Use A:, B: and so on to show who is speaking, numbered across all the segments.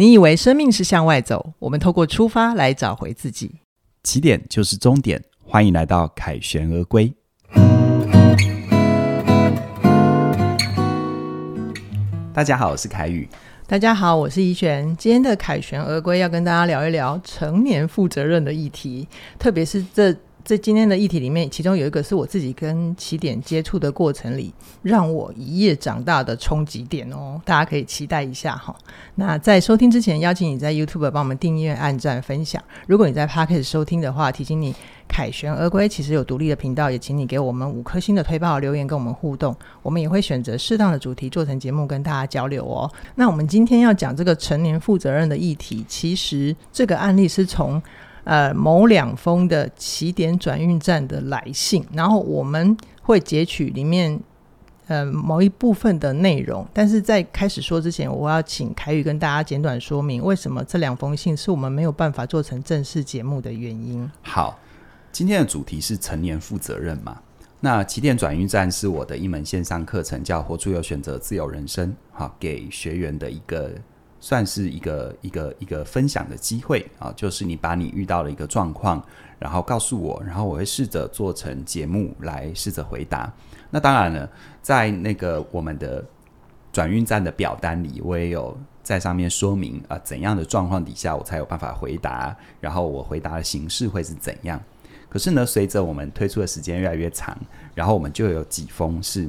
A: 你以为生命是向外走，我们透过出发来找回自己。
B: 起点就是终点，欢迎来到凯旋而归。大家好，我是凯宇。
A: 大家好，我是怡璇。今天的凯旋而归要跟大家聊一聊成年负责任的议题，特别是这。在今天的议题里面，其中有一个是我自己跟起点接触的过程里，让我一夜长大的冲击点哦，大家可以期待一下哈。那在收听之前，邀请你在 YouTube 帮我们订阅、按赞、分享。如果你在 Podcast 收听的话，提醒你凯旋而归其实有独立的频道，也请你给我们五颗星的推爆留言跟我们互动，我们也会选择适当的主题做成节目跟大家交流哦。那我们今天要讲这个成年负责任的议题，其实这个案例是从。呃，某两封的起点转运站的来信，然后我们会截取里面呃某一部分的内容。但是在开始说之前，我要请凯宇跟大家简短说明为什么这两封信是我们没有办法做成正式节目的原因。
B: 好，今天的主题是成年负责任嘛？那起点转运站是我的一门线上课程，叫“活出有选择自由人生”，好，给学员的一个。算是一个一个一个分享的机会啊，就是你把你遇到的一个状况，然后告诉我，然后我会试着做成节目来试着回答。那当然了，在那个我们的转运站的表单里，我也有在上面说明啊，怎样的状况底下我才有办法回答，然后我回答的形式会是怎样。可是呢，随着我们推出的时间越来越长，然后我们就有几封是。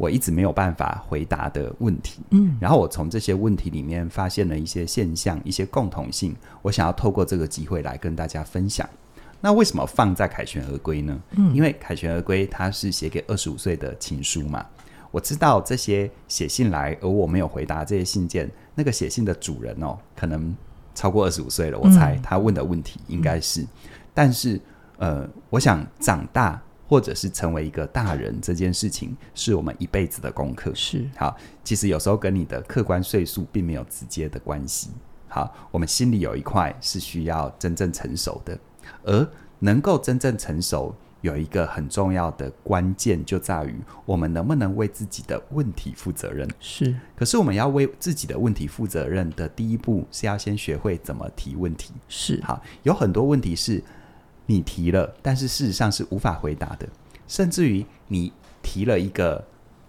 B: 我一直没有办法回答的问题，嗯，然后我从这些问题里面发现了一些现象、一些共同性，我想要透过这个机会来跟大家分享。那为什么放在凯旋而归呢？嗯，因为凯旋而归它是写给二十五岁的情书嘛。我知道这些写信来而我没有回答这些信件，那个写信的主人哦，可能超过二十五岁了。我猜他问的问题应该是，嗯，但是呃，我想长大。或者是成为一个大人这件事情，是我们一辈子的功课。是好，其实有时候跟你的客观岁数并没有直接的关系。好，我们心里有一块是需要真正成熟的，而能够真正成熟，有一个很重要的关键，就在于我们能不能为自己的问题负责任。是，可是我们要为自己的问题负责任的第一步，是要先学会怎么提问题。是，好，有很多问题是。你提了，但是事实上是无法回答的，甚至于你提了一个，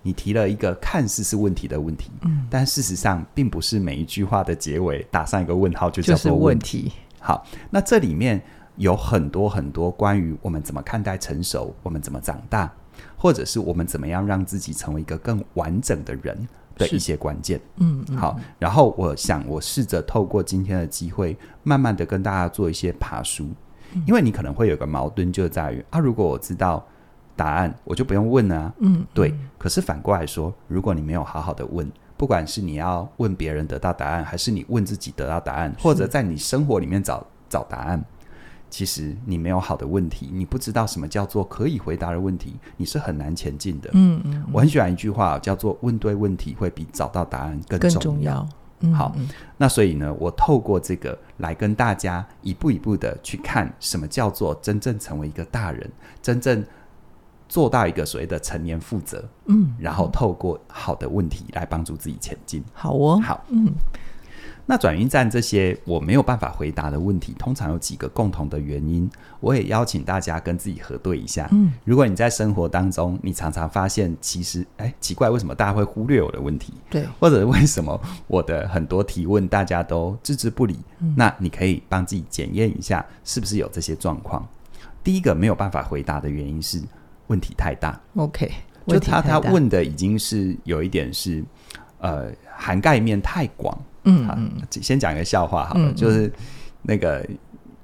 B: 你提了一个看似是问题的问题，嗯，但事实上并不是每一句话的结尾打上一个问号就叫做问题。就是问题。好，那这里面有很多很多关于我们怎么看待成熟，我们怎么长大，或者是我们怎么样让自己成为一个更完整的人的一些关键。嗯，嗯，好，然后我想我试着透过今天的机会，慢慢的跟大家做一些爬梳。因为你可能会有个矛盾，就在于啊，如果我知道答案，我就不用问啊。嗯，对。可是反过来说，如果你没有好好的问，不管是你要问别人得到答案，还是你问自己得到答案，或者在你生活里面找找答案，其实你没有好的问题，你不知道什么叫做可以回答的问题，你是很难前进的。嗯嗯。我很喜欢一句话，叫做“问对问题会比找到答案更重要”。更重要。好，那所以呢，我透过这个来跟大家一步一步的去看，什么叫做真正成为一个大人，真正做到一个所谓的成年负责，嗯，然后透过好的问题来帮助自己前进。好哦，好，嗯。那转运站这些我没有办法回答的问题，通常有几个共同的原因。我也邀请大家跟自己核对一下。嗯，如果你在生活当中，你常常发现，其实，哎，奇怪，为什么大家会忽略我的问题？对，或者为什么我的很多提问大家都置之不理？嗯，那你可以帮自己检验一下，是不是有这些状况。第一个没有办法回答的原因是问题太大。OK，就他他问的已经是有一点是，呃，涵盖面太广。嗯，好，先讲一个笑话好了，嗯、就是那个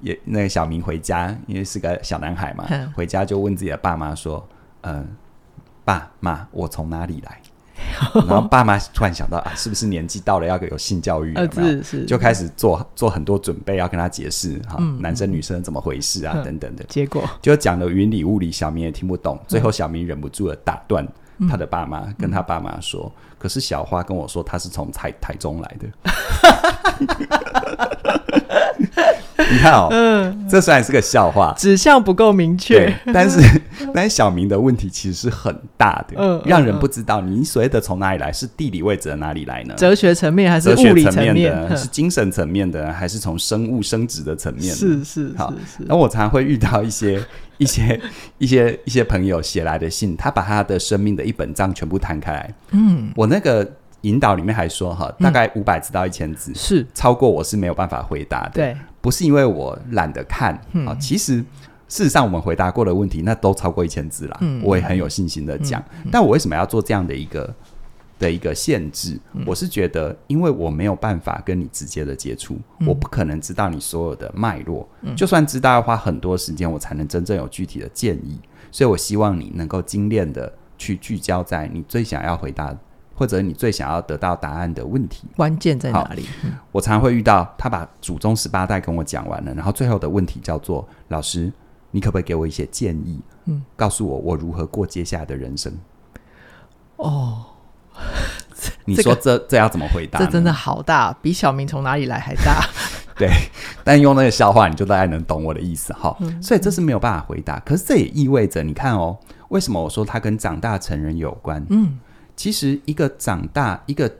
B: 也那个小明回家，因为是个小男孩嘛，嗯、回家就问自己的爸妈说：“嗯、呃，爸妈，我从哪里来？”然后爸妈突然想到啊，是不是年纪到了要有性教育有没有？是是，就开始做做很多准备，要跟他解释哈，嗯、男生女生怎么回事啊，嗯、等等的。结果就讲的云里雾里，小明也听不懂。最后小明忍不住的，打断。他的爸妈跟他爸妈说：“嗯、可是小花跟我说，他是从台台中来的。”你看哦，嗯，这虽然是个笑话，
A: 指向不够明确，
B: 但是，但但是小明的问题其实是很大的，
A: 嗯，
B: 让人不知道你所谓的从哪里来，是地理位置的哪里来呢？
A: 哲学层面还是物理层面，
B: 的？是精神层面的，还是从生物生殖的层面？
A: 是是好是。
B: 然后我常常会遇到一些一些 一些一些朋友写来的信，他把他的生命的一本账全部摊开来。嗯，我那个引导里面还说哈，大概五百字到一千字，是超过我是没有办法回答的。对，不是因为我懒得看啊，其实。事实上，我们回答过的问题，那都超过一千字了。嗯，我也很有信心的讲。但我为什么要做这样的一个的一个限制？嗯、我是觉得，因为我没有办法跟你直接的接触，嗯、我不可能知道你所有的脉络。嗯、就算知道，要花很多时间，我才能真正有具体的建议。所以我希望你能够精炼的去聚焦在你最想要回答，或者你最想要得到答案的问题。
A: 关键在哪里？嗯、
B: 我常常会遇到他把祖宗十八代跟我讲完了，然后最后的问题叫做老师。你可不可以给我一些建议？嗯，告诉我我如何过接下来的人生？
A: 哦，
B: 你说这这要怎么回答？
A: 这真的好大，比小明从哪里来还大。
B: 对，但用那个笑话，你就大概能懂我的意思哈。嗯，所以这是没有办法回答。可是这也意味着，你看哦，为什么我说他跟长大成人有关？嗯，其实一个长大、一个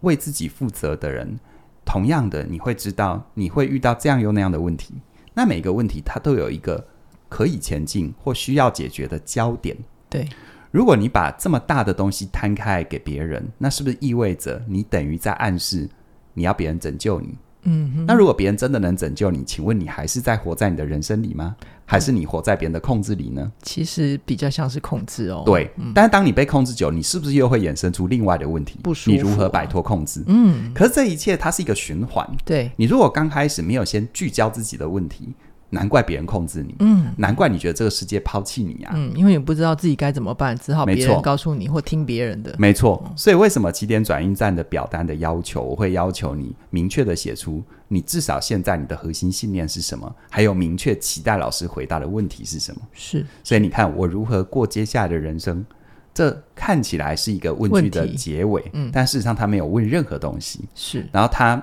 B: 为自己负责的人，同样的，你会知道你会遇到这样又那样的问题。那每个问题，它都有一个。可以前进或需要解决的焦点。
A: 对，
B: 如果你把这么大的东西摊开给别人，那是不是意味着你等于在暗示你要别人拯救你？嗯哼，那如果别人真的能拯救你，请问你还是在活在你的人生里吗？还是你活在别人的控制里呢？
A: 其实比较像是控制哦。
B: 对，嗯、但是当你被控制久，你是不是又会衍生出另外的问题？
A: 不舒服、啊。
B: 你如何摆脱控制？嗯，可是这一切它是一个循环。
A: 对，
B: 你如果刚开始没有先聚焦自己的问题。难怪别人控制你，嗯，难怪你觉得这个世界抛弃你啊，
A: 嗯，因为你不知道自己该怎么办，只好别人告诉你或听别人的，
B: 没错。所以为什么起点转运站的表单的要求，我会要求你明确的写出你至少现在你的核心信念是什么，还有明确期待老师回答的问题是什么。
A: 是，
B: 所以你看我如何过接下来的人生，这看起来是一个问句的结尾，嗯，但事实上他没有问任何东西，
A: 是，
B: 然后他。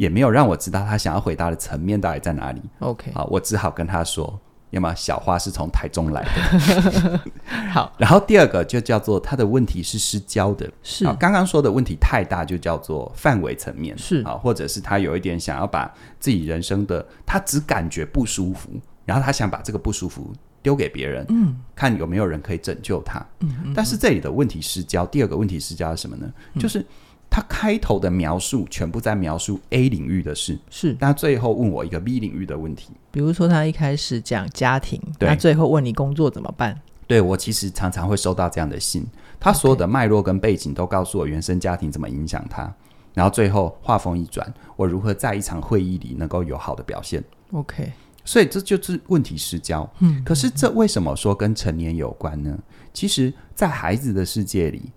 B: 也没有让我知道他想要回答的层面到底在哪里。
A: OK，
B: 好，我只好跟他说，要么小花是从台中来的。
A: 好，
B: 然后第二个就叫做他的问题是失焦的，
A: 是
B: 刚刚说的问题太大，就叫做范围层面
A: 是
B: 啊，或者是他有一点想要把自己人生的，他只感觉不舒服，然后他想把这个不舒服丢给别人，嗯，看有没有人可以拯救他。嗯，嗯，但是这里的问题失焦，第二个问题失焦是什么呢？嗯、就是。他开头的描述全部在描述 A 领域的事，
A: 是，
B: 但最后问我一个 B 领域的问题。
A: 比如说，他一开始讲家庭，对，他最后问你工作怎么办？
B: 对，我其实常常会收到这样的信，他所有的脉络跟背景都告诉我原生家庭怎么影响他，然后最后话锋一转，我如何在一场会议里能够有好的表现
A: ？OK，
B: 所以这就是问题失焦。嗯，可是这为什么说跟成年有关呢？其实，在孩子的世界里。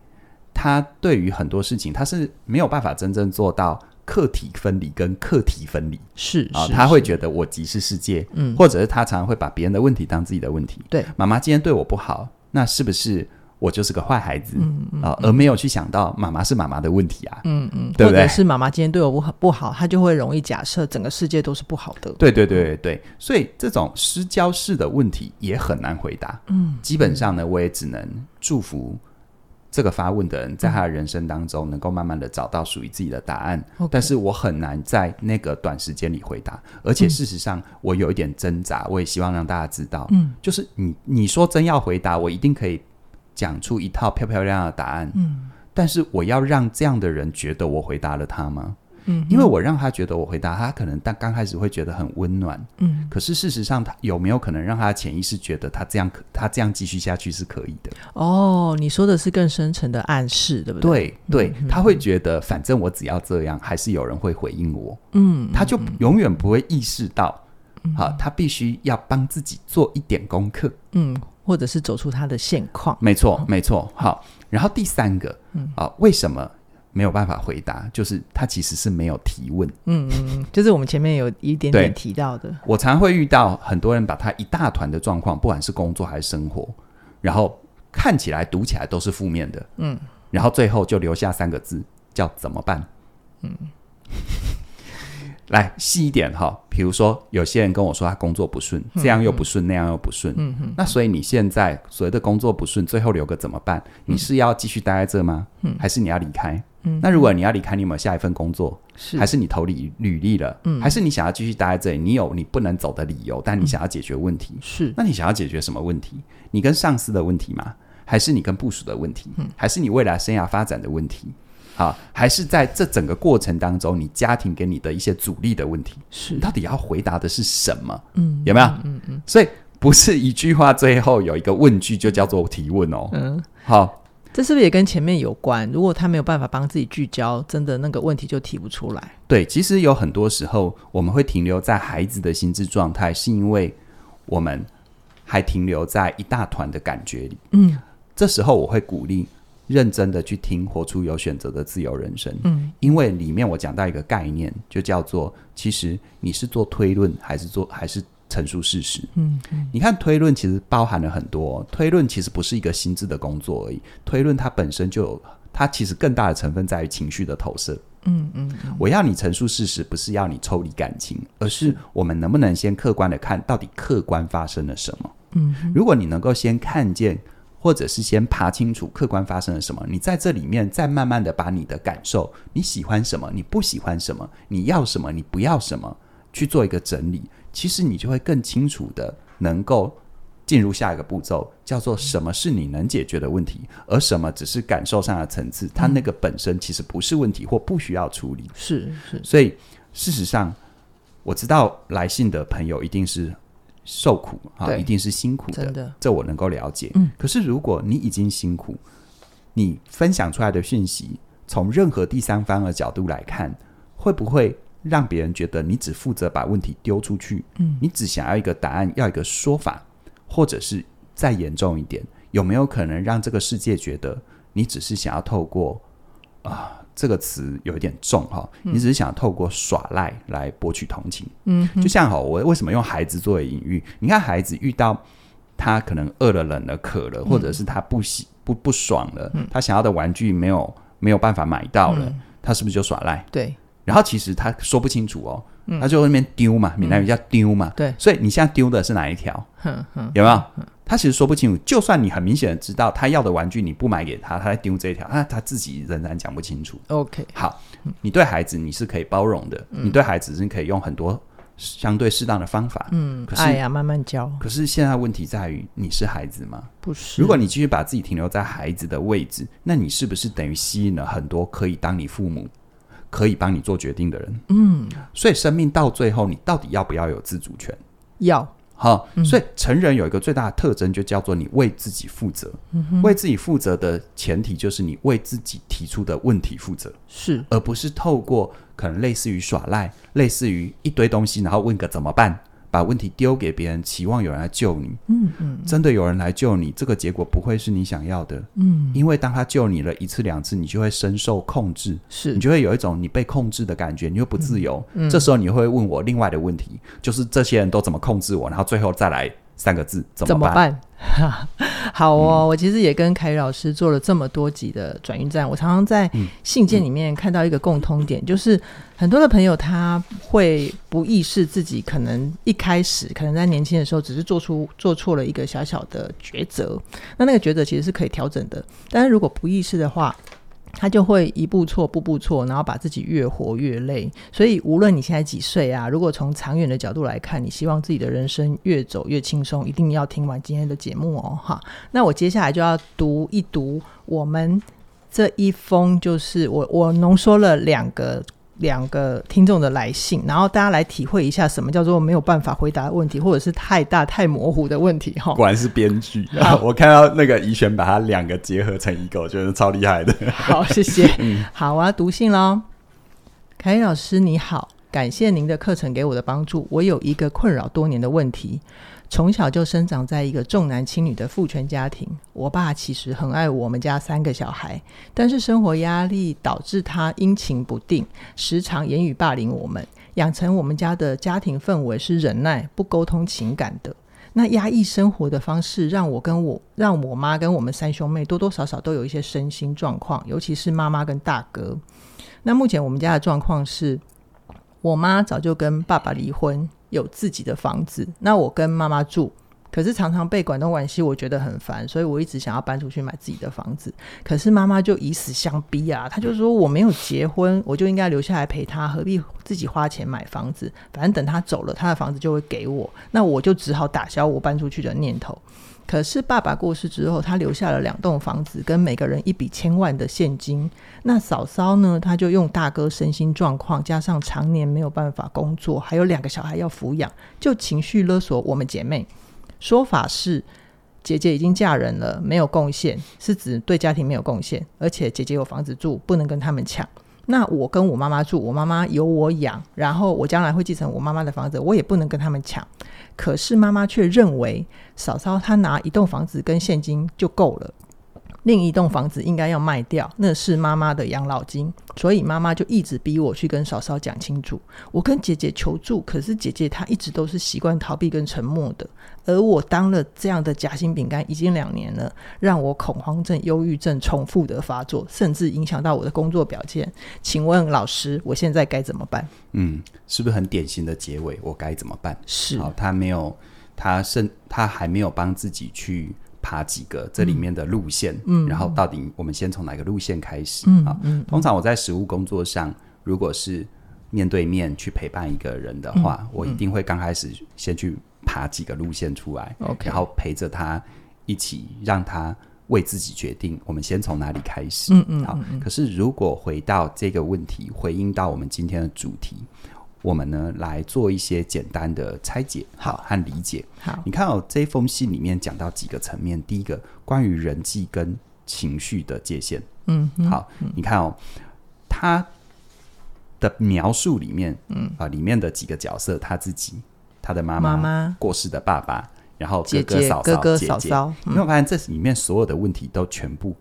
B: 他对于很多事情，他是没有办法真正做到客体分离跟客体分离，
A: 是
B: 啊，他会觉得我即是世界，嗯，或者是他常常会把别人的问题当自己的问题。
A: 对，
B: 妈妈今天对我不好，那是不是我就是个坏孩子？嗯嗯啊，而没有去想到妈妈是妈妈的问题啊，
A: 嗯嗯，
B: 对不对？
A: 或者是妈妈今天对我不好不好，他就会容易假设整个世界都是不好的。
B: 对对对对对，所以这种失焦式的问题也很难回答。嗯，基本上呢，我也只能祝福。这个发问的人，在他的人生当中，能够慢慢的找到属于自己的答案。但是我很难在那个短时间里回答，而且事实上，我有一点挣扎。我也希望让大家知道，嗯，就是你你说真要回答，我一定可以讲出一套漂漂亮亮的答案。嗯，但是我要让这样的人觉得我回答了他吗？嗯，因为我让他觉得我回答他，可能但刚开始会觉得很温暖，嗯，可是事实上，他有没有可能让他潜意识觉得他这样可，他这样继续下去是可以的？
A: 哦，你说的是更深层的暗示，对不对？
B: 对对，他会觉得反正我只要这样，还是有人会回应我，嗯，他就永远不会意识到，好，他必须要帮自己做一点功课，
A: 嗯，或者是走出他的现况，
B: 没错，没错，好，然后第三个，嗯。啊，为什么？没有办法回答，就是他其实是没有提问。
A: 嗯嗯，就是我们前面有一点点提到的。
B: 我常会遇到很多人把他一大团的状况，不管是工作还是生活，然后看起来读起来都是负面的。嗯，然后最后就留下三个字叫怎么办？嗯，来细一点哈，比如说有些人跟我说他工作不顺，这样又不顺，那样又不顺，嗯哼，那所以你现在所谓的工作不顺，最后留个怎么办？你是要继续待在这吗？嗯，还是你要离开？嗯，那如果你要离开，你有没有下一份工作？是，还是你投履履历了？嗯，还是你想要继续待在这里？你有你不能走的理由，但你想要解决问题？是，那你想要解决什么问题？你跟上司的问题吗？还是你跟部署的问题？嗯，还是你未来生涯发展的问题？好，还是在这整个过程当中，你家庭给你的一些阻力的问题？是，到底要回答的是什么？嗯，有没有？嗯嗯，嗯。所以不是一句话最后有一个问句就叫做提问哦。嗯，好。
A: 这是不是也跟前面有关？如果他没有办法帮自己聚焦，真的那个问题就提不出来。
B: 对，其实有很多时候我们会停留在孩子的心智状态，是因为我们还停留在一大团的感觉里。嗯，这时候我会鼓励认真的去听，活出有选择的自由人生。嗯，因为里面我讲到一个概念，就叫做其实你是做推论还是做还是。陈述事实。嗯，嗯，你看推论其实包含了很多。推论其实不是一个心智的工作而已，推论它本身就有，它其实更大的成分在于情绪的投射。嗯嗯，嗯，我要你陈述事实，不是要你抽离感情，而是我们能不能先客观的看到底客观发生了什么？嗯，如果你能够先看见，或者是先爬清楚客观发生了什么，你在这里面再慢慢的把你的感受，你喜欢什么，你不喜欢什么，你要什么，你不要什么，去做一个整理。其实你就会更清楚的能够进入下一个步骤，叫做什么是你能解决的问题，而什么只是感受上的层次，它那个本身其实不是问题或不需要处理。
A: 是是，
B: 所以事实上我知道来信的朋友一定是受苦啊，一定是辛苦的，的，这我能够了解。嗯，可是如果你已经辛苦，你分享出来的讯息，从任何第三方的角度来看，会不会？让别人觉得你只负责把问题丢出去，嗯，你只想要一个答案，要一个说法，或者是再严重一点，有没有可能让这个世界觉得你只是想要透过啊，这个词有一点重哈，你只是想透过耍赖来博取同情，嗯，就像哈，我为什么用孩子作为隐喻？你看孩子遇到他可能饿了、冷了、渴了，或者是他不喜不不爽了，他想要的玩具没有没有办法买到了，他是不是就耍赖？
A: 对。
B: 然后其实他说不清楚哦，嗯、他就那边丢嘛，闽南语叫丢嘛。对、嗯，所以你现在丢的是哪一条？有没有？他其实说不清楚。就算你很明显的知道他要的玩具你不买给他，他在丢这一条，他他自己仍然讲不清楚。OK，好，你对孩子你是可以包容的，嗯、你对孩子是可以用很多相对适当的方法。嗯，可是
A: 哎呀，慢慢教。
B: 可是现在问题在于你是孩子吗？
A: 不是。
B: 如果你继续把自己停留在孩子的位置，那你是不是等于吸引了很多可以当你父母？可以帮你做决定的人，嗯，所以生命到最后，你到底要不要有自主权？
A: 要，
B: 好，所以成人有一个最大的特征，就叫做你为自己负责。嗯，为自己负责的前提，就是你为自己提出的问题负责，是，而不是透过可能类似于耍赖，类似于一堆东西，然后问个怎么办。把问题丢给别人，期望有人来救你。嗯嗯，真的有人来救你，这个结果不会是你想要的。嗯，因为当他救你了一次两次，你就会深受控制，是你就会有一种你被控制的感觉，你又不自由。嗯，这时候你会问我另外的问题，就是这些人都怎么控制我，然后最后再来。三个字怎么办？
A: 好哦，嗯、我其实也跟凯宇老师做了这么多集的转运站，我常常在信件里面看到一个共通点，嗯、就是很多的朋友他会不意识自己可能一开始可能在年轻的时候只是做出做错了一个小小的抉择，那那个抉择其实是可以调整的，但是如果不意识的话。他就会一步错，步步错，然后把自己越活越累。所以，无论你现在几岁啊，如果从长远的角度来看，你希望自己的人生越走越轻松，一定要听完今天的节目哦，哈。那我接下来就要读一读我们这一封，就是我我浓缩了两个。两个听众的来信，然后大家来体会一下什么叫做没有办法回答的问题，或者是太大太模糊的问题哈。
B: 果然是编剧，我看到那个怡璇把它两个结合成一个，我觉得超厉害的。
A: 好，谢谢。嗯、好，我要读信喽。凯宇老师你好，感谢您的课程给我的帮助。我有一个困扰多年的问题。从小就生长在一个重男轻女的父权家庭，我爸其实很爱我们家三个小孩，但是生活压力导致他阴晴不定，时常言语霸凌我们，养成我们家的家庭氛围是忍耐不沟通情感的。那压抑生活的方式，让我跟我让我妈跟我们三兄妹多多少少都有一些身心状况，尤其是妈妈跟大哥。那目前我们家的状况是。我妈早就跟爸爸离婚，有自己的房子，那我跟妈妈住。可是常常被管东管西，我觉得很烦，所以我一直想要搬出去买自己的房子。可是妈妈就以死相逼啊，她就说我没有结婚，我就应该留下来陪她，何必自己花钱买房子？反正等她走了，她的房子就会给我，那我就只好打消我搬出去的念头。可是爸爸过世之后，他留下了两栋房子跟每个人一笔千万的现金。那嫂嫂呢，她就用大哥身心状况，加上常年没有办法工作，还有两个小孩要抚养，就情绪勒索我们姐妹。说法是，姐姐已经嫁人了，没有贡献，是指对家庭没有贡献，而且姐姐有房子住，不能跟他们抢。那我跟我妈妈住，我妈妈有我养，然后我将来会继承我妈妈的房子，我也不能跟他们抢。可是妈妈却认为，嫂嫂她拿一栋房子跟现金就够了。另一栋房子应该要卖掉，那是妈妈的养老金，所以妈妈就一直逼我去跟嫂嫂讲清楚。我跟姐姐求助，可是姐姐她一直都是习惯逃避跟沉默的。而我当了这样的夹心饼干已经两年了，让我恐慌症、忧郁症重复的发作，甚至影响到我的工作表现。请问老师，我现在该怎么办？
B: 嗯，是不是很典型的结尾？我该怎么办？
A: 是，
B: 好，他没有，他甚，他还没有帮自己去。爬几个这里面的路线，嗯，然后到底我们先从哪个路线开始？嗯，啊，嗯，通常我在实务工作上，如果是面对面去陪伴一个人的话，嗯，我一定会刚开始先去爬几个路线出来，OK，然后陪着他一起，让他为自己决定，我们先从哪里开始？嗯嗯，好。可是如果回到这个问题，回应到我们今天的主题。我们呢，来做一些简单的拆解，好和理解。
A: 好，
B: 你看哦，这封信里面讲到几个层面。第一个，关于人际跟情绪的界限。嗯，好，你看哦，他的描述里面，嗯啊，里面的几个角色，他自己，他的妈妈，过世的爸爸，然后哥哥嫂嫂，
A: 哥哥嫂嫂，
B: 你会发现这里面所有的问题都全部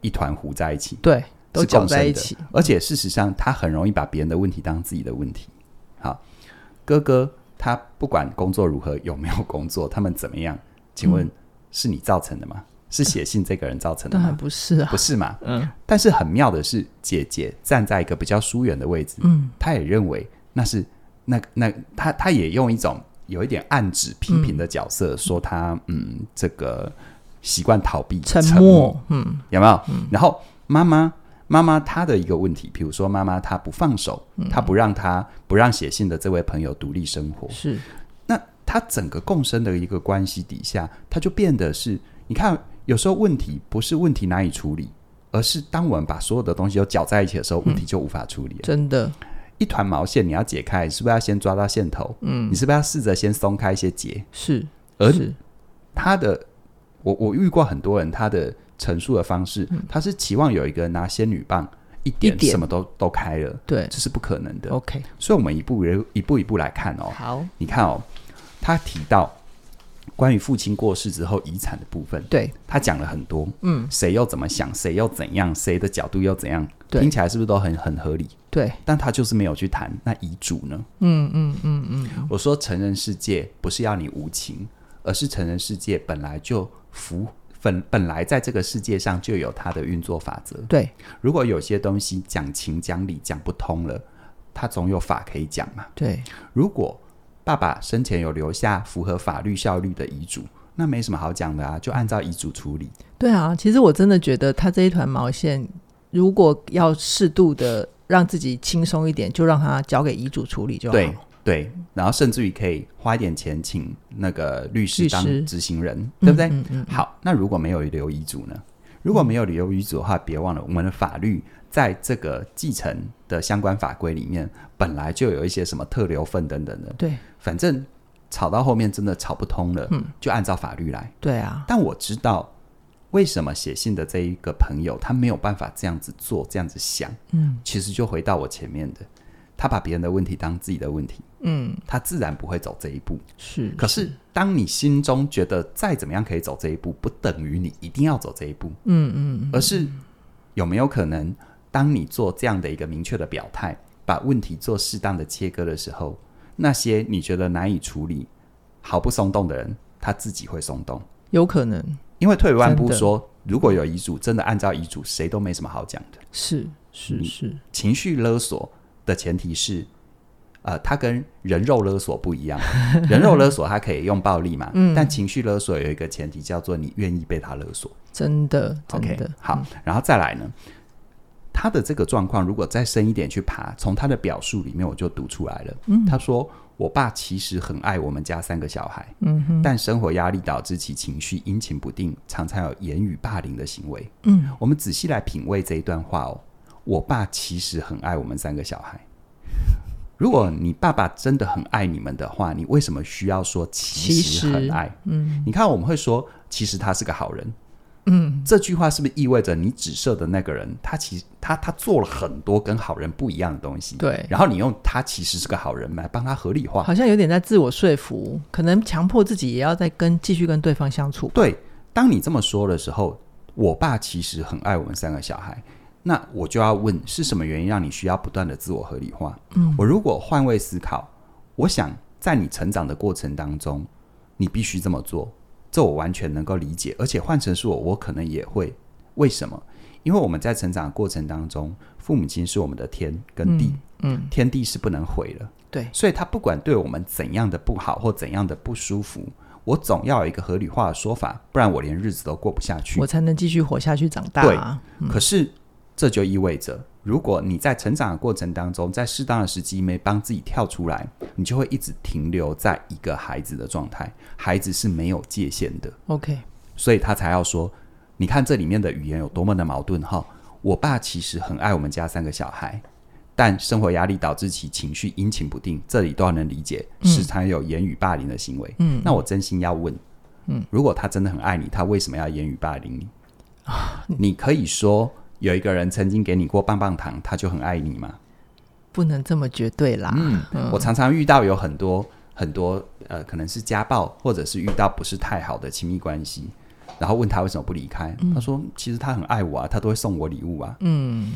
B: 一团糊在一起，
A: 对，都搅在一起。
B: 而且事实上，他很容易把别人的问题当自己的问题。好，哥哥他不管工作如何，有没有工作，他们怎么样？请问是你造成的吗？嗯、是写信这个人造成的吗？
A: 不是啊，
B: 不是嘛？嗯。但是很妙的是，姐姐站在一个比较疏远的位置，嗯，她也认为那是那那他他也用一种有一点暗指批评的角色，嗯、说他嗯这个习惯逃避
A: 沉默，嗯，
B: 有没有？嗯、然后妈妈。妈妈她的一个问题，比如说妈妈她不放手，嗯、她不让她不让写信的这位朋友独立生活，
A: 是。
B: 那他整个共生的一个关系底下，他就变得是，你看，有时候问题不是问题难以处理，而是当我们把所有的东西都搅在一起的时候，问题就无法处理了。
A: 真的，
B: 一团毛线你要解开，是不是要先抓到线头？嗯，你是不是要试着先松开一些结？
A: 是，
B: 而他的，我我遇过很多人，他的。陈述的方式，他是期望有一个拿仙女棒一点什么都都开了，
A: 对，
B: 这是不可能的。
A: OK，
B: 所以，我们一步一步一步来看哦。
A: 好，
B: 你看哦，他提到关于父亲过世之后遗产的部分，
A: 对，
B: 他讲了很多，嗯，谁又怎么想，谁又怎样，谁的角度又怎样，听起来是不是都很很合理？
A: 对，
B: 但他就是没有去谈那遗嘱呢？
A: 嗯嗯嗯嗯，
B: 我说成人世界不是要你无情，而是成人世界本来就符。本本来在这个世界上就有它的运作法则。
A: 对，
B: 如果有些东西讲情讲理讲不通了，他总有法可以讲嘛。
A: 对，
B: 如果爸爸生前有留下符合法律效率的遗嘱，那没什么好讲的啊，就按照遗嘱处理。
A: 对啊，其实我真的觉得他这一团毛线，如果要适度的让自己轻松一点，就让他交给遗嘱处理就好。
B: 对。对，然后甚至于可以花一点钱请那个律师当执行人，
A: 师
B: 对不对？
A: 嗯嗯嗯、
B: 好，那如果没有留遗嘱呢？如果没有留遗嘱的话，别忘了我们的法律在这个继承的相关法规里面本来就有一些什么特留份等等的。
A: 对，
B: 反正吵到后面真的吵不通了，嗯，就按照法律来。
A: 对啊，
B: 但我知道为什么写信的这一个朋友他没有办法这样子做，这样子想。嗯，其实就回到我前面的。他把别人的问题当自己的问题，嗯，他自然不会走这一步。
A: 是，
B: 可是当你心中觉得再怎么样可以走这一步，不等于你一定要走这一步。嗯嗯，而是有没有可能，当你做这样的一个明确的表态，把问题做适当的切割的时候，那些你觉得难以处理、毫不松动的人，他自己会松动。
A: 有可能，
B: 因为退一万步说，如果有遗嘱，真的按照遗嘱，谁都没什么好讲的。
A: 是是是，
B: 情绪勒索。的前提是，呃，它跟人肉勒索不一样。人肉勒索它可以用暴力嘛，嗯，但情绪勒索有一个前提叫做你愿意被他勒索。
A: 真的，真的
B: 好，然后再来呢，他的这个状况如果再深一点去爬，从他的表述里面我就读出来了。嗯，他说。我爸其实很爱我们家三个小孩，嗯哼，但生活压力导致其情绪阴晴不定，常常有言语霸凌的行为。嗯，我们仔细来品味这一段话哦。我爸其实很爱我们三个小孩。如果你爸爸真的很爱你们的话，你为什么需要说其实很爱？嗯，你看我们会说，其实他是个好人。嗯，这句话是不是意味着你指涉的那个人，他其实他他做了很多跟好人不一样的东西？对。然后你用他其实是个好人来帮他合理化，
A: 好像有点在自我说服，可能强迫自己也要再跟继续跟对方相处。
B: 对，当你这么说的时候，我爸其实很爱我们三个小孩，那我就要问，是什么原因让你需要不断的自我合理化？嗯，我如果换位思考，我想在你成长的过程当中，你必须这么做。这我完全能够理解，而且换成是我，我可能也会。为什么？因为我们在成长的过程当中，父母亲是我们的天跟地，嗯，嗯，天地是不能毁了，对，所以他不管对我们怎样的不好或怎样的不舒服，我总要有一个合理化的说法，不然我连日子都过不下去，
A: 我才能继续活下去、长大。对，
B: 嗯，可是这就意味着。如果你在成长的过程当中，在适当的时机没帮自己跳出来，你就会一直停留在一个孩子的状态。孩子是没有界限的
A: ，OK，
B: 所以他才要说，你看这里面的语言有多么的矛盾哈。我爸其实很爱我们家三个小孩，但生活压力导致其情绪阴晴不定，这里都要能理解，时常有言语霸凌的行为。嗯，那我真心要问，嗯，如果他真的很爱你，他为什么要言语霸凌你？啊，你可以说。有一个人曾经给你过棒棒糖，他就很爱你吗？
A: 不能这么绝对啦。嗯，
B: 嗯，我常常遇到有很多很多呃，可能是家暴，或者是遇到不是太好的亲密关系，然后问他为什么不离开，嗯，他说其实他很爱我啊，他都会送我礼物啊。嗯，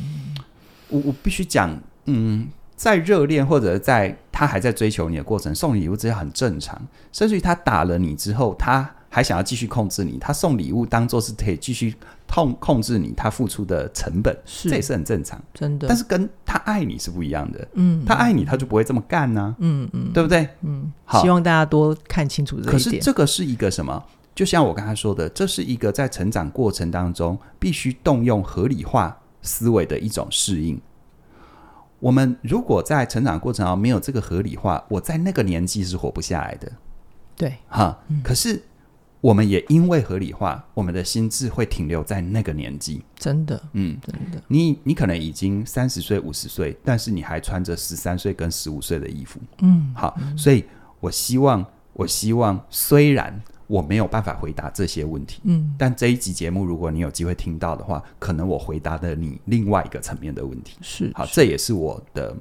B: 我我必须讲，嗯，在热恋或者在他还在追求你的过程，送礼物这些很正常，甚至于他打了你之后，他。还想要继续控制你，他送礼物当做是可以继续控控制你，他付出的成本，是这也是很正常，
A: 真的。
B: 但是跟他爱你是不一样的，嗯，他爱你他就不会这么干呢、啊，嗯嗯，对不对？
A: 嗯，好，希望大家多看清楚这一点。
B: 可是这个是一个什么？就像我刚才说的，这是一个在成长过程当中必须动用合理化思维的一种适应。我们如果在成长过程中没有这个合理化，我在那个年纪是活不下来的。
A: 对，
B: 哈，嗯、可是。我们也因为合理化，我们的心智会停留在那个年纪。
A: 真的，
B: 嗯，
A: 真的。
B: 你你可能已经三十岁、五十岁，但是你还穿着十三岁跟十五岁的衣服。嗯，好，嗯，所以我希望，我希望，虽然我没有办法回答这些问题，嗯，但这一集节目，如果你有机会听到的话，可能我回答的你另外一个层面的问题。
A: 是，
B: 好，这也是我的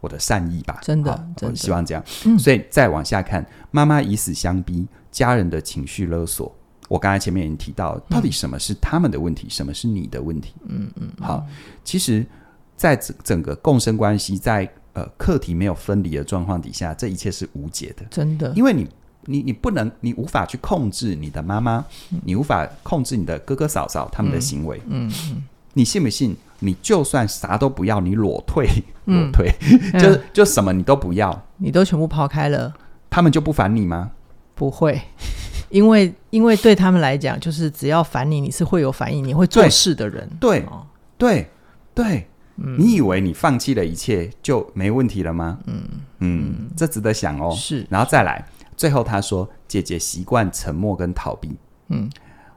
B: 我的善意吧。
A: 真的，
B: 我希望这样。嗯，所以再往下看，妈妈以死相逼。家人的情绪勒索，我刚才前面已经提到，到底什么是他们的问题，嗯、什么是你的问题？嗯嗯。好，其实，在整整个共生关系，在呃课题没有分离的状况底下，这一切是无解的，
A: 真的。
B: 因为你你你不能，你无法去控制你的妈妈，嗯、你无法控制你的哥哥嫂嫂他们的行为。嗯嗯。嗯，你信不信？你就算啥都不要，你裸退，裸退，嗯、就、嗯、就什么你都不要，
A: 你都全部抛开了，
B: 他们就不烦你吗？
A: 不会，因为因为对他们来讲，就是只要烦你，你是会有反应，你会做事的人。
B: 对、哦、对对，嗯、你以为你放弃了一切就没问题了吗？嗯嗯，这值得想哦。是，然后再来，最后他说：“姐姐习惯沉默跟逃避。”嗯，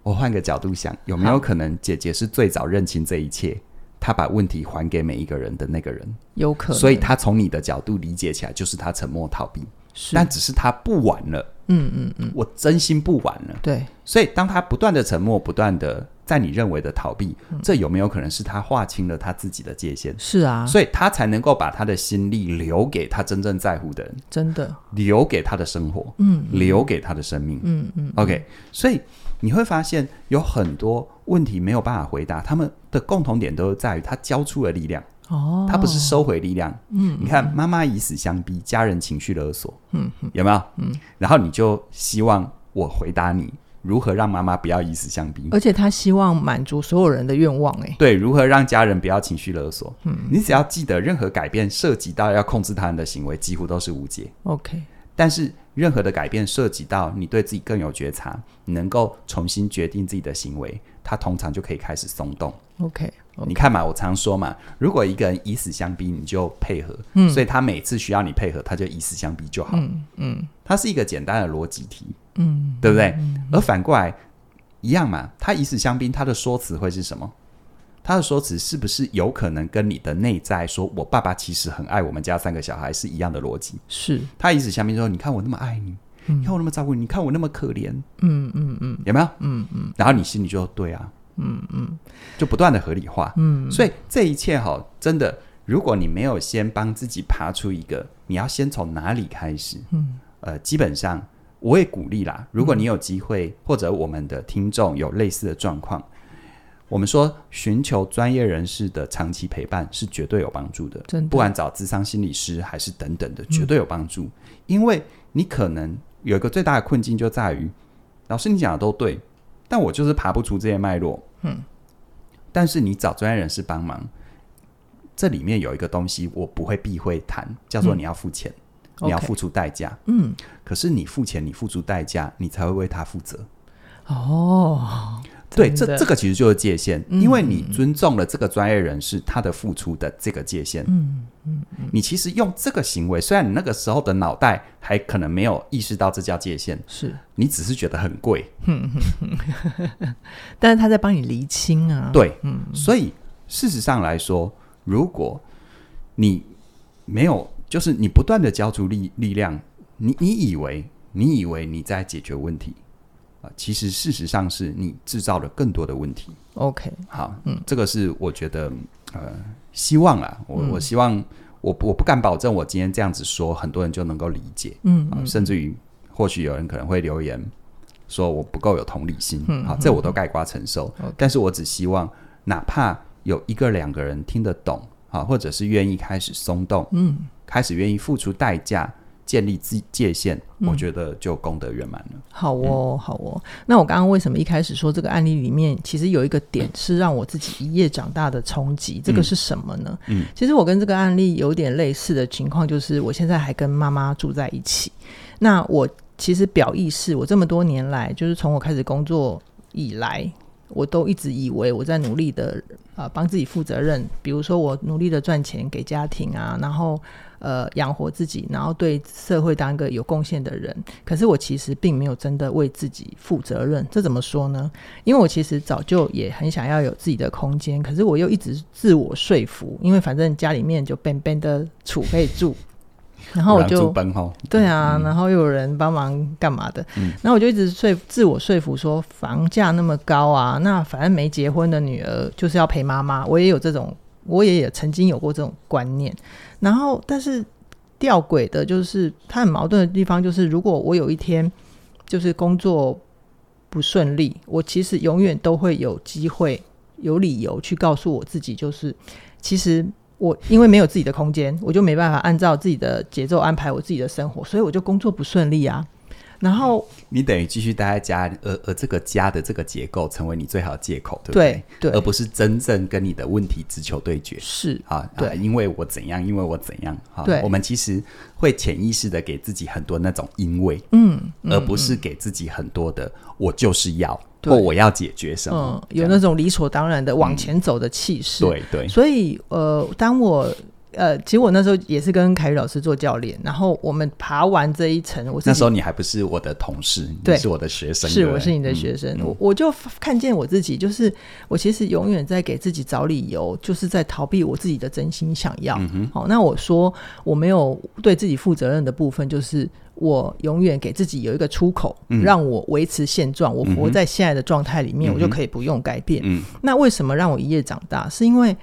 B: 我换个角度想，有没有可能姐姐是最早认清这一切，她把问题还给每一个人的那个人？
A: 有可能。
B: 所以他从你的角度理解起来，就是他沉默逃避。是，但只是他不玩了，嗯嗯嗯，我真心不玩了。
A: 对，
B: 所以当他不断的沉默，不断的在你认为的逃避，嗯、这有没有可能是他划清了他自己的界限？
A: 是啊，
B: 所以他才能够把他的心力留给他真正在乎的人，
A: 真的
B: 留给他的生活，嗯，留给他的生命，嗯嗯。OK，所以你会发现有很多问题没有办法回答，他们的共同点都是在于他交出了力量。哦，他不是收回力量。嗯，你看，妈妈以死相逼，家人情绪勒索。嗯，有没有？嗯，然后你就希望我回答你，如何让妈妈不要以死相逼，
A: 而且他希望满足所有人的愿望。哎，
B: 对，如何让家人不要情绪勒索？嗯，你只要记得，任何改变涉及到要控制他人的行为，几乎都是无解。
A: OK，
B: 但是任何的改变涉及到你对自己更有觉察，你能够重新决定自己的行为，他通常就可以开始松动。
A: OK，, okay.
B: 你看嘛，我常说嘛，如果一个人以死相逼，你就配合。嗯，所以他每次需要你配合，他就以死相逼就好。嗯嗯，它是一个简单的逻辑题。嗯，对不对？嗯，而反过来一样嘛，他以死相逼，他的说辞会是什么？他的说辞是不是有可能跟你的内在说“我爸爸其实很爱我们家三个小孩”是一样的逻辑？
A: 是
B: 他以死相逼说：“你看我那么爱你，嗯，你看我那么照顾你，你看我那么可怜。”
A: 嗯嗯嗯，
B: 有没有？
A: 嗯嗯，
B: 然后你心里就对啊。嗯嗯，就不断的合理化。嗯，所以这一切哈，真的，如果你没有先帮自己爬出一个，你要先从哪里开始？嗯，呃，基本上我也鼓励啦。如果你有机会，嗯、或者我们的听众有类似的状况，我们说寻求专业人士的长期陪伴是绝对有帮助的。
A: 的，
B: 不管找智商心理师还是等等的，绝对有帮助。嗯、因为你可能有一个最大的困境就在于，老师你讲的都对。但我就是爬不出这些脉络，嗯。但是你找专业人士帮忙，这里面有一个东西我不会避讳谈，叫做你要付钱，嗯、你要付出代价，嗯。可是你付钱，你付出代价，你才会为他负责。
A: 哦。
B: 对，这这个其实就是界限，因为你尊重了这个专业人士他的付出的这个界限。嗯嗯，你其实用这个行为，虽然你那个时候的脑袋还可能没有意识到这叫界限，
A: 是
B: 你只是觉得很贵。
A: 嗯，但是他在帮你厘清啊。
B: 对，嗯，所以事实上来说，如果你没有，就是你不断的交出力力量，你你以为你以为你在解决问题啊。其实事实上是你制造了更多的问题。
A: OK，
B: 好，嗯，这个是我觉得，呃，希望啦，我、嗯、我希望，我我不敢保证，我今天这样子说，很多人就能够理解，嗯，嗯、啊，甚至于或许有人可能会留言说我不够有同理心，嗯，好，这我都盖瓜承受。嗯、但是我只希望，哪怕有一个两个人听得懂，啊，或者是愿意开始松动，嗯，开始愿意付出代价。建立自界限，我觉得就功德圆满了。嗯、
A: 好哦，好哦。那我刚刚为什么一开始说这个案例里面，其实有一个点是让我自己一夜长大的冲击？这个是什么呢？嗯，其实我跟这个案例有点类似的情况，就是我现在还跟妈妈住在一起。那我其实表意识，我这么多年来，就是从我开始工作以来，我都一直以为我在努力的啊，帮自己负责任。比如说，我努力的赚钱给家庭啊，然后。呃，养活自己，然后对社会当一个有贡献的人。可是我其实并没有真的为自己负责任。这怎么说呢？因为我其实早就也很想要有自己的空间，可是我又一直自我说服，因为反正家里面就便便的储备住，然后我就对啊，然后又有人帮忙干嘛的，嗯、然后我就一直说自我说服说，房价那么高啊，那反正没结婚的女儿就是要陪妈妈。我也有这种，我也也曾经有过这种观念。然后，但是吊诡的就是，它很矛盾的地方就是，如果我有一天就是工作不顺利，我其实永远都会有机会、有理由去告诉我自己，就是其实我因为没有自己的空间，我就没办法按照自己的节奏安排我自己的生活，所以我就工作不顺利啊。然后
B: 你等于继续待在家，而而这个家的这个结构成为你最好的借口，对不对？
A: 对，
B: 而不是真正跟你的问题直球对决。
A: 是
B: 啊，
A: 对
B: 啊，因为我怎样，因为我怎样。哈，对，我们其实会潜意识的给自己很多那种因为，嗯，而不是给自己很多的我就是要或我要解决什么，
A: 嗯，有那种理所当然的往前走的气势。
B: 对对，
A: 所以呃，当我。呃，其实我那时候也是跟凯宇老师做教练，然后我们爬完这一层，我
B: 那时候你还不是我的同事，你是我的学生，
A: 是我是你的学生，嗯、我我就看见我自己，就是我其实永远在给自己找理由，就是在逃避我自己的真心想要。好、嗯哼。哦，那我说我没有对自己负责任的部分，就是我永远给自己有一个出口，嗯、让我维持现状，我活在现在的状态里面，嗯、我就可以不用改变。嗯，那为什么让我一夜长大？是因为。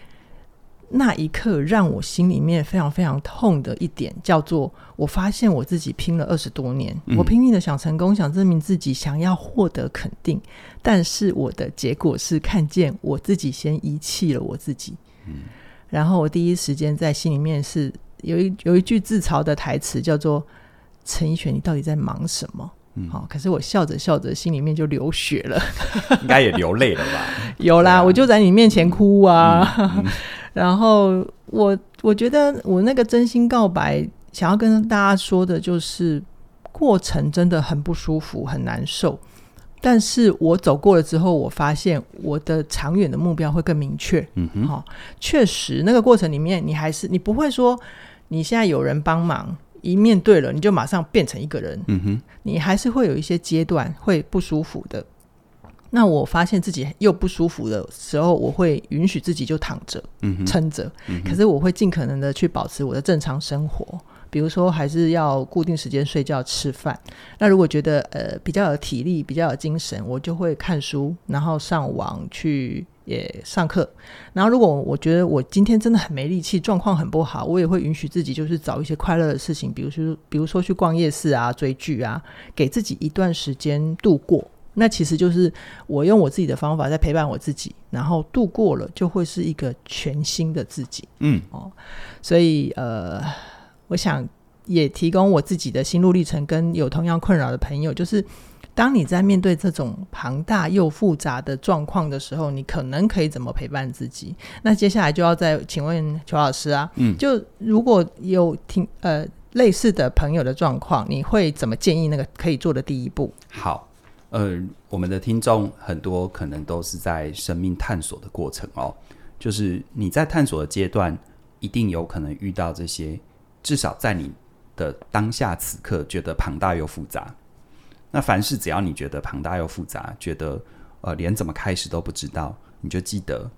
A: 那一刻让我心里面非常非常痛的一点，叫做我发现我自己拼了二十多年，嗯、我拼命的想成功，想证明自己，想要获得肯定，但是我的结果是看见我自己先遗弃了我自己。嗯、然后我第一时间在心里面是有一有一句自嘲的台词，叫做“陈奕璇，你到底在忙什么？”嗯好、嗯，可是我笑着笑着，心里面就流血了，
B: 应该也流泪了吧？
A: 有啦、啊，我就在你面前哭啊。
B: 嗯嗯、
A: 然后我我觉得我那个真心告白，想要跟大家说的就是，过程真的很不舒服，很难受。但是我走过了之后，我发现我的长远的目标会更明确。
B: 嗯哼，
A: 好、哦，确实那个过程里面，你还是你不会说你现在有人帮忙，一面对了你就马上变成一个人。
B: 嗯哼，
A: 你还是会有一些阶段会不舒服的。那我发现自己又不舒服的时候，我会允许自己就躺着，撑着。可是我会尽可能的去保持我的正常生活。比如说，还是要固定时间睡觉、吃饭。那如果觉得呃比较有体力、比较有精神，我就会看书，然后上网去也上课。然后如果我觉得我今天真的很没力气，状况很不好，我也会允许自己就是找一些快乐的事情，比如说比如说去逛夜市啊、追剧啊，给自己一段时间度过。那其实就是我用我自己的方法在陪伴我自己，然后度过了，就会是一个全新的自己。
B: 嗯
A: 哦，所以呃。我想也提供我自己的心路历程，跟有同样困扰的朋友，就是当你在面对这种庞大又复杂的状况的时候，你可能可以怎么陪伴自己？那接下来就要再请问邱老师啊，
B: 嗯，
A: 就如果有听呃类似的朋友的状况，你会怎么建议那个可以做的第一步？
B: 好，呃，我们的听众很多可能都是在生命探索的过程哦，就是你在探索的阶段，一定有可能遇到这些。至少在你的当下此刻，觉得庞大又复杂。那凡事只要你觉得庞大又复杂，觉得呃连怎么开始都不知道，你就记得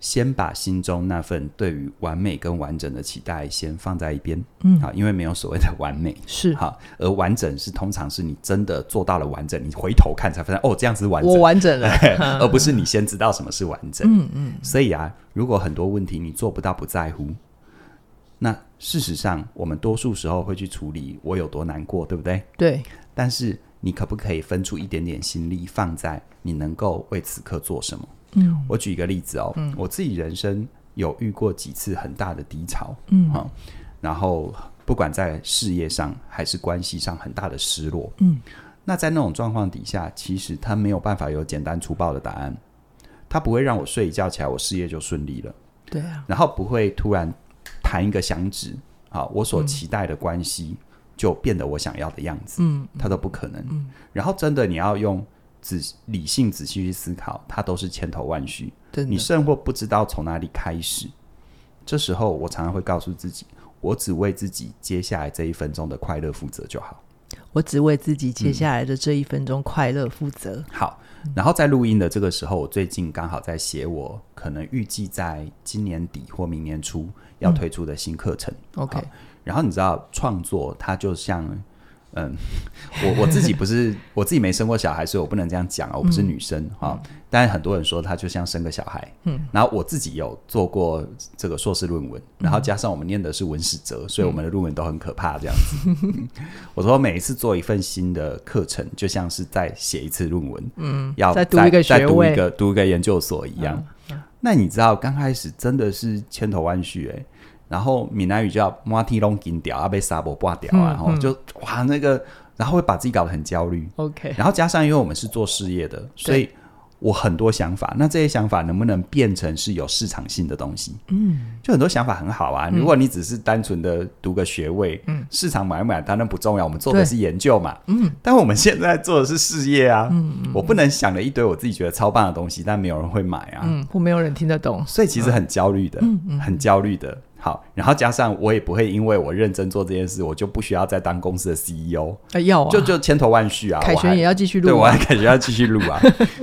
B: 先把心中那份对于完美跟完整的期待先放在一边。
A: 嗯，
B: 好，因为没有所谓的完美，
A: 是
B: 好，而完整是通常是你真的做到了完整，你回头看才发现哦，这样子完整，
A: 我完整了，
B: 而不是你先知道什么是完整。
A: 嗯嗯，
B: 所以啊，如果很多问题你做不到，不在乎。那事实上，我们多数时候会去处理我有多难过，对不对？
A: 对。
B: 但是你可不可以分出一点点心力，放在你能够为此刻做什么？
A: 嗯，
B: 我举一个例子哦，
A: 嗯，
B: 我自己人生有遇过几次很大的低潮，
A: 嗯，
B: 好，然后不管在事业上还是关系上，很大的失落，
A: 嗯，
B: 那在那种状况底下，其实他没有办法有简单粗暴的答案，他不会让我睡一觉起来，我事业就顺利了，
A: 对啊，
B: 然后不会突然。弹一个响指，啊，我所期待的关系就变得我想要的样子，
A: 嗯，
B: 它都不可能。
A: 嗯，
B: 然后真的你要用仔理性仔细去思考，它都是千头万绪，你甚或不知道从哪里开始。这时候我常常会告诉自己，我只为自己接下来这一分钟的快乐负责就好。
A: 我只为自己接下来的这一分钟快乐负责。
B: 嗯。好，然后在录音的这个时候，我最近刚好在写我可能预计在今年底或明年初。要推出的新课程，
A: 嗯，OK。
B: 然后你知道，创作它就像，嗯，我我自己不是我自己没生过小孩，所以我不能这样讲啊，我不是女生哈。但是很多人说它就像生个小孩，
A: 嗯。
B: 然后我自己有做过这个硕士论文，然后加上我们念的是文史哲，所以我们的论文都很可怕这样子。我说每一次做一份新的课程，就像是在写一次论文，
A: 嗯，
B: 要
A: 再读一个
B: 再读一个读一个研究所一样。那你知道刚开始真的是千头万绪哎、欸，然后闽南语叫“马蹄龙金掉啊，被沙波挂掉啊”，然后就哇那个，然后会把自己搞得很焦虑。
A: OK，
B: 然后加上因为我们是做事业的，所以我很多想法。那这些想法能不能变成是有市场性的东西？
A: 嗯，
B: 就很多想法很好啊。如果你只是单纯的读个学位，
A: 嗯，
B: 市场买不买当然不重要，我们做的是研究嘛。
A: 嗯，
B: 但我们现在做的是事业啊。
A: 嗯，
B: 我不能想了一堆我自己觉得超棒的东西，但没有人会买啊。
A: 嗯，或没有人听得懂，
B: 所以其实很焦虑的。
A: 嗯嗯，
B: 很焦虑的。好，然后加上我也不会因为我认真做这件事，我就不需要再当公司的 CEO。
A: 哎，要啊，
B: 就就千头万绪啊。
A: 凯旋也要继续录，
B: 对，我还 凯旋要继续录啊。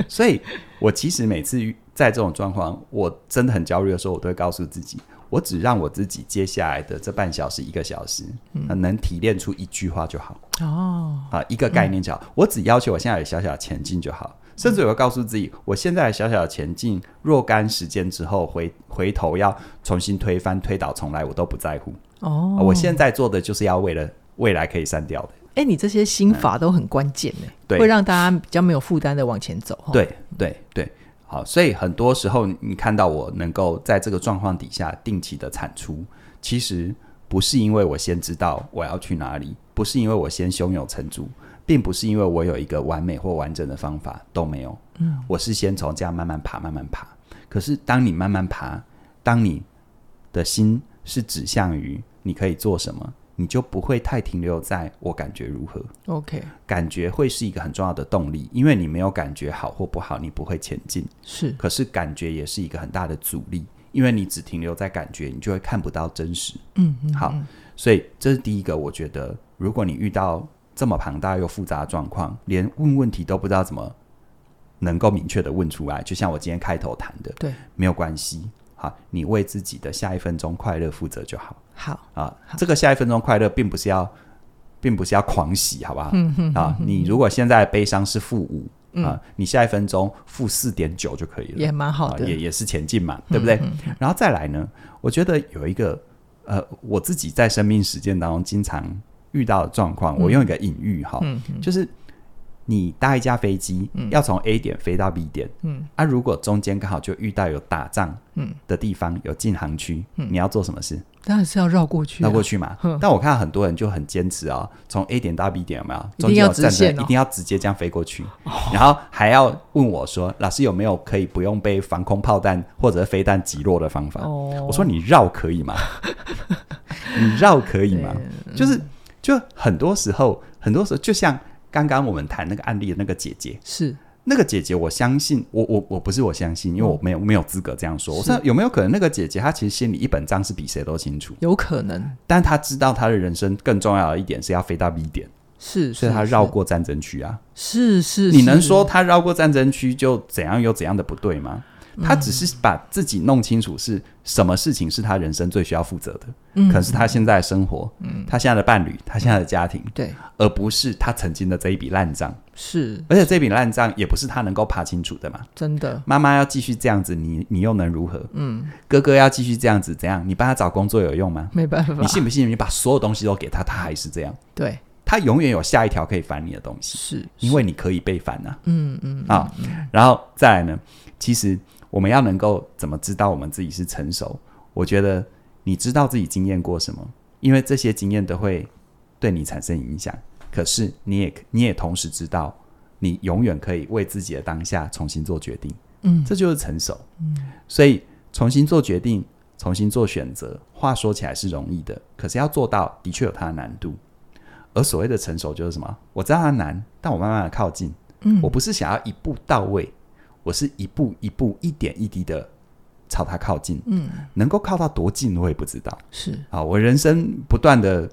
B: 所以，我其实每次在这种状况，我真的很焦虑的时候，我都会告诉自己，我只让我自己接下来的这半小时、一个小时，嗯、能提炼出一句话就好。
A: 哦，
B: 啊，一个概念就好。嗯、我只要求我现在有小小的前进就好。甚至我会告诉自己，我现在小小的前进，若干时间之后回回头要重新推翻、推倒重来，我都不在乎。
A: 哦，
B: 我现在做的就是要为了未来可以删掉的。
A: 哎，你这些心法都很关键呢，对，会让大家比较没有负担的往前走。
B: 对对对，好，所以很多时候你看到我能够在这个状况底下定期的产出，其实不是因为我先知道我要去哪里，不是因为我先胸有成竹。并不是因为我有一个完美或完整的方法，都没有。嗯，我是先从这样慢慢爬，慢慢爬。可是当你慢慢爬，当你的心是指向于你可以做什么，你就不会太停留在我感觉如何。
A: OK，
B: 感觉会是一个很重要的动力，因为你没有感觉好或不好，你不会前进。
A: 是，
B: 可是感觉也是一个很大的阻力，因为你只停留在感觉，你就会看不到真实。
A: 嗯嗯，
B: 好，所以这是第一个。我觉得，如果你遇到这么庞大又复杂的状况，连问问题都不知道怎么能够明确的问出来，就像我今天开头谈的，
A: 对，没
B: 有关系。好，你为自己的下一分钟快乐负责就好。
A: 好
B: 啊，这个下一分钟快乐，并不是要，并不是要狂喜，好不好？嗯哼，啊，你如果现在悲伤是负五啊，你下一分钟负四点九就可以了，
A: 也蛮好的，
B: 也也是前进嘛，对不对？然后再来呢，我觉得有一个呃，我自己在生命实践当中经常遇到的状况，我用一个隐喻哈，就是。你搭一架飞机，嗯、要从 A 点飞到 B 点，嗯，啊，如果中间刚好就遇到有打仗的地方，嗯、有禁航区，嗯、你要做什么事？
A: 当然是要绕过去，啊，
B: 绕过去嘛。但我看到很多人就很坚持哦，从 A 点到 B 点有没有？
A: 中间有站的，
B: 一定要直接这样飞过去，哦、然后还要问我说：“老师有没有可以不用被防空炮弹或者飞弹击落的方法？”哦、我说：“你绕可以吗？你绕可以吗？就是就很多时候，很多时候就像。”刚刚我们谈那个案例的那个姐姐
A: 是
B: 那个姐姐，我相信我我我不是我相信，因为我没有没有资格这样说。我说有没有可能那个姐姐她其实心里一本账是比谁都清楚？
A: 有可能，
B: 但她知道她的人生更重要的一点是要飞到 B 点，
A: 是，
B: 所以她绕过战争区啊。
A: 是是，
B: 你能说她绕过战争区就怎样有怎样的不对吗？他只是把自己弄清楚是什么事情是他人生最需要负责的，嗯，可是他现在的生活，嗯，他现在的伴侣，他现在的家庭，
A: 对，
B: 而不是他曾经的这一笔烂账，
A: 是，
B: 而且这笔烂账也不是他能够爬清楚的嘛，
A: 真的，
B: 妈妈要继续这样子，你你又能如何？嗯，哥哥要继续这样子，怎样？你帮他找工作有用吗？
A: 没办法，
B: 你信不信？你把所有东西都给他，他还是这样，
A: 对，
B: 他永远有下一条可以烦你的东西，
A: 是
B: 因为你可以被烦啊，
A: 嗯嗯
B: 啊，然后再来呢，其实。我们要能够怎么知道我们自己是成熟？我觉得你知道自己经验过什么，因为这些经验都会对你产生影响。可是你也你也同时知道，你永远可以为自己的当下重新做决定。嗯，这就是成熟。嗯，所以重新做决定，重新做选择，话说起来是容易的，可是要做到的确有它的难度。而所谓的成熟就是什么？我知道它难，但我慢慢的靠近。嗯，我不是想要一步到位。我是一步一步、一点一滴的朝他靠近，嗯，能够靠到多近我也不知道。
A: 是
B: 啊，我人生不断的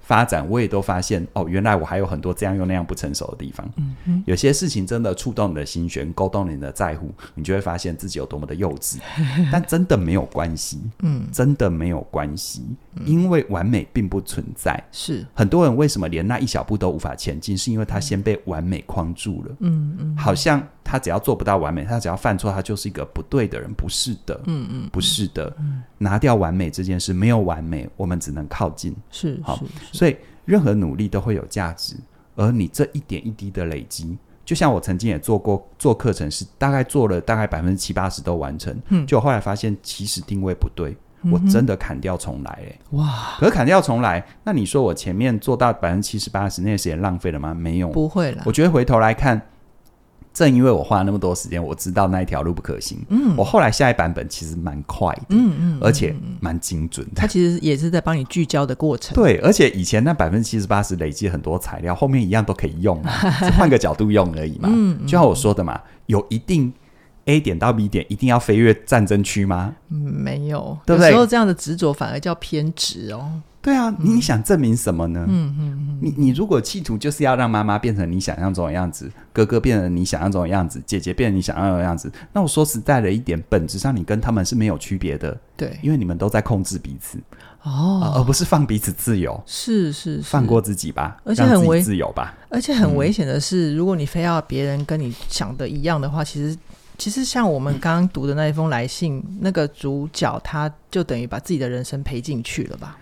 B: 发展，我也都发现哦，原来我还有很多这样又那样不成熟的地方。嗯哼，有些事情真的触动你的心弦，勾动你的在乎，你就会发现自己有多么的幼稚。但真的没有关系，嗯，真的没有关系，因为完美并不存在。
A: 是
B: 很多人为什么连那一小步都无法前进，是因为他先被完美框住了。嗯嗯，好像。他只要做不到完美，他只要犯错，他就是一个不对的人。不是的，嗯嗯，不是的。嗯、拿掉完美这件事，没有完美，我们只能靠近。
A: 是好，
B: 所以任何努力都会有价值。而你这一点一滴的累积，就像我曾经也做过做课程，是大概做了大概百分之七八十都完成。嗯，就后来发现其实定位不对，嗯、我真的砍掉重来、欸。哎，哇！可是砍掉重来，那你说我前面做到百分之七十八十那些时间浪费了吗？没有，
A: 不会了。
B: 我觉得回头来看。正因为我花了那么多时间，我知道那一条路不可行。嗯，我后来下一版本其实蛮快的，嗯嗯，而且蛮精准的。
A: 它其实也是在帮你聚焦的过程。
B: 对，而且以前那百分之七十八十累积很多材料，后面一样都可以用，只换个角度用而已嘛。嗯，就像我说的嘛，有一定 A 点到 B 点一定要飞越战争区吗？
A: 嗯，没有，对不对？有时候这样的执着反而叫偏执哦。
B: 对啊，你想证明什么呢？嗯嗯嗯，你你如果企图就是要让妈妈变成你想象中的样子，哥哥变成你想象中的样子，姐姐变成你想象的样子，那我说实在的一点，本质上你跟他们是没有区别的。
A: 对，
B: 因为你们都在控制彼此
A: 哦，
B: 而不是放彼此自由。
A: 是是，是，
B: 放过自己吧，
A: 而且很危
B: 自由吧。
A: 而且很危险的是，嗯、如果你非要别人跟你想的一样的话，其实其实像我们刚刚读的那一封来信，嗯、那个主角他就等于把自己的人生赔进去了吧。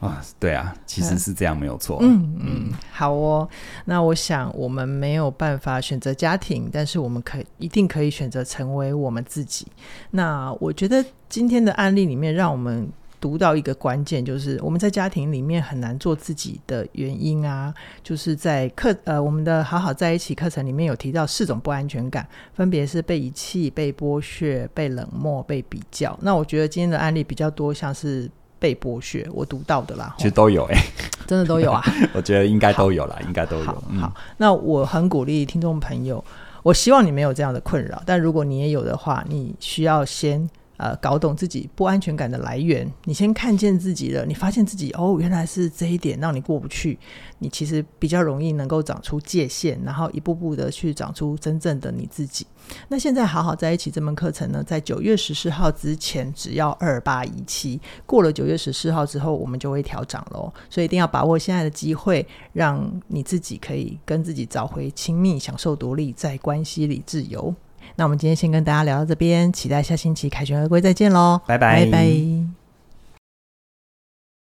B: 啊，对啊，其实是这样，没有错。
A: 嗯嗯，好哦。那我想，我们没有办法选择家庭，但是我们可以一定可以选择成为我们自己。那我觉得今天的案例里面，让我们读到一个关键，就是我们在家庭里面很难做自己的原因啊，就是在课呃我们的好好在一起课程里面有提到四种不安全感，分别是被遗弃、被剥削、被冷漠、被比较。那我觉得今天的案例比较多，像是被剥削，我读到的啦，
B: 其实都有哎、欸，
A: 真的都有啊，
B: 我觉得应该都有啦，应该都有。
A: 好，
B: 嗯、
A: 好，那我很鼓励听众朋友，我希望你没有这样的困扰，但如果你也有的话，你需要先。呃，搞懂自己不安全感的来源，你先看见自己了，你发现自己哦，原来是这一点让你过不去，你其实比较容易能够长出界限，然后一步步的去长出真正的你自己。那现在好好在一起这门课程呢，在九月十四号之前只要二八一七，过了九月十四号之后，我们就会调涨喽，所以一定要把握现在的机会，让你自己可以跟自己找回亲密，享受独立，在关系里自由。那我们今天先跟大家聊到这边，期待下星期凯旋而归再见喽，
B: 拜拜。
A: 拜拜。